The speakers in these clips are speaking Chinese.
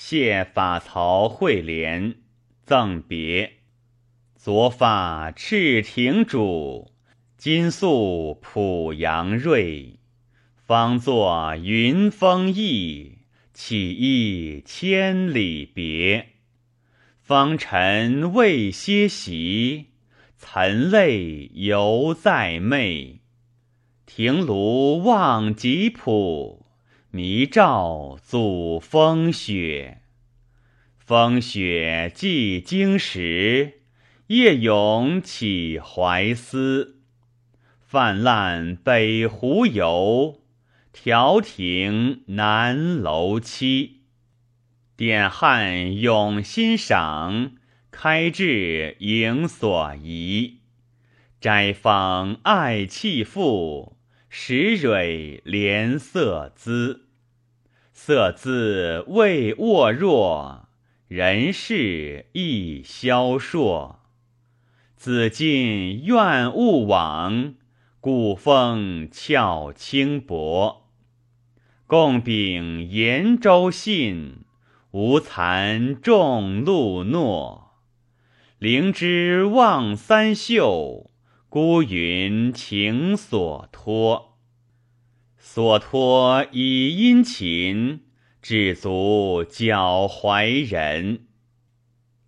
谢法曹会连赠别。昨发赤亭主，今宿濮阳瑞。方作云峰意，岂忆千里别。风尘未歇息，岑泪犹在寐。亭庐望极浦，迷照祖风雪。风雪既经时，夜咏起怀思。泛滥北湖游，调停南楼期。点汉咏欣赏，开至迎所宜。斋坊爱弃妇。时蕊怜色姿，色姿未渥若，人事亦消烁。子尽愿勿往，古风峭轻薄。共秉延州信，无惭众路诺。灵芝望三秀。孤云情所托，所托以殷勤，至足脚怀人。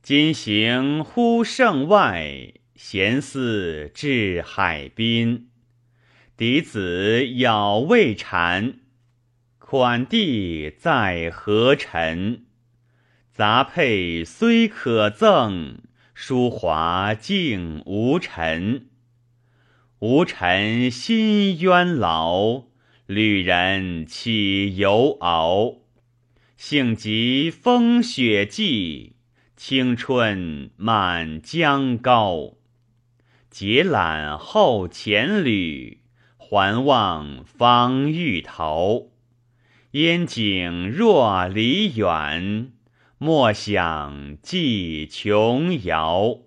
今行乎胜外，闲思至海滨。嫡子咬未缠，款弟在何尘？杂佩虽可赠，书华竟无尘。无尘心冤劳，旅人岂犹敖？幸及风雪霁，青春满江高。结缆后前旅，还望方欲逃。烟景若离远，莫想寄琼瑶。